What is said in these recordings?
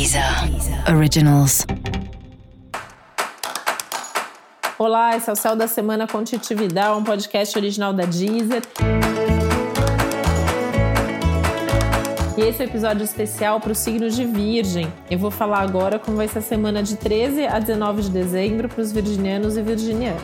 Deezer Originals. Olá, esse é o Céu da Semana com um podcast original da Deezer. E esse é um episódio especial para o signo de Virgem. Eu vou falar agora como vai ser a semana de 13 a 19 de dezembro para os virginianos e virginianas.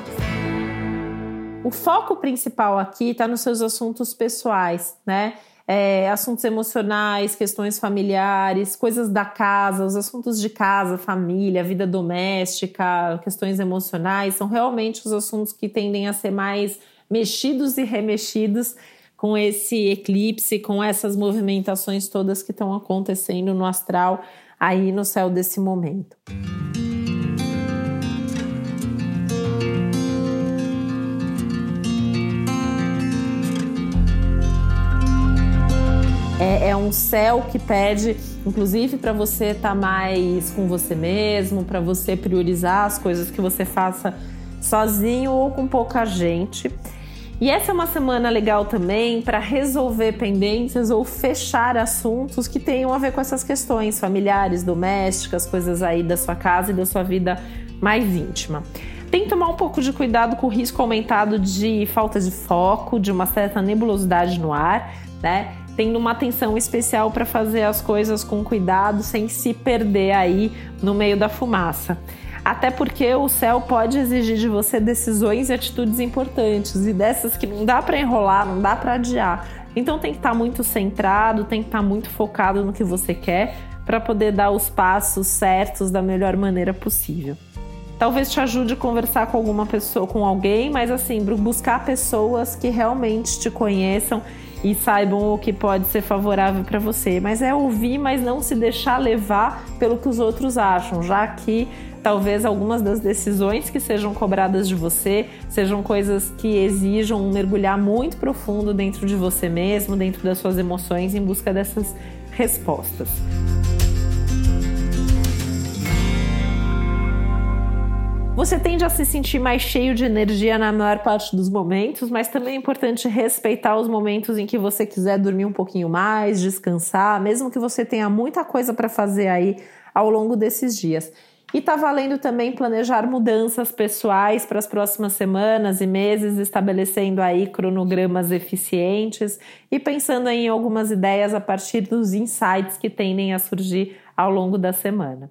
O foco principal aqui está nos seus assuntos pessoais, né? É, assuntos emocionais, questões familiares, coisas da casa, os assuntos de casa, família, vida doméstica, questões emocionais, são realmente os assuntos que tendem a ser mais mexidos e remexidos com esse eclipse, com essas movimentações todas que estão acontecendo no astral aí no céu desse momento. É, um céu que pede, inclusive, para você estar tá mais com você mesmo, para você priorizar as coisas que você faça sozinho ou com pouca gente. E essa é uma semana legal também para resolver pendências ou fechar assuntos que tenham a ver com essas questões familiares, domésticas, coisas aí da sua casa e da sua vida mais íntima. Tem que tomar um pouco de cuidado com o risco aumentado de falta de foco, de uma certa nebulosidade no ar, né? Tendo uma atenção especial para fazer as coisas com cuidado, sem se perder aí no meio da fumaça. Até porque o céu pode exigir de você decisões e atitudes importantes, e dessas que não dá para enrolar, não dá para adiar. Então tem que estar tá muito centrado, tem que estar tá muito focado no que você quer para poder dar os passos certos da melhor maneira possível. Talvez te ajude a conversar com alguma pessoa, com alguém, mas assim, buscar pessoas que realmente te conheçam e saibam o que pode ser favorável para você. Mas é ouvir, mas não se deixar levar pelo que os outros acham, já que talvez algumas das decisões que sejam cobradas de você sejam coisas que exijam um mergulhar muito profundo dentro de você mesmo, dentro das suas emoções, em busca dessas respostas. Você tende a se sentir mais cheio de energia na maior parte dos momentos, mas também é importante respeitar os momentos em que você quiser dormir um pouquinho mais, descansar, mesmo que você tenha muita coisa para fazer aí ao longo desses dias. E tá valendo também planejar mudanças pessoais para as próximas semanas e meses, estabelecendo aí cronogramas eficientes e pensando em algumas ideias a partir dos insights que tendem a surgir ao longo da semana.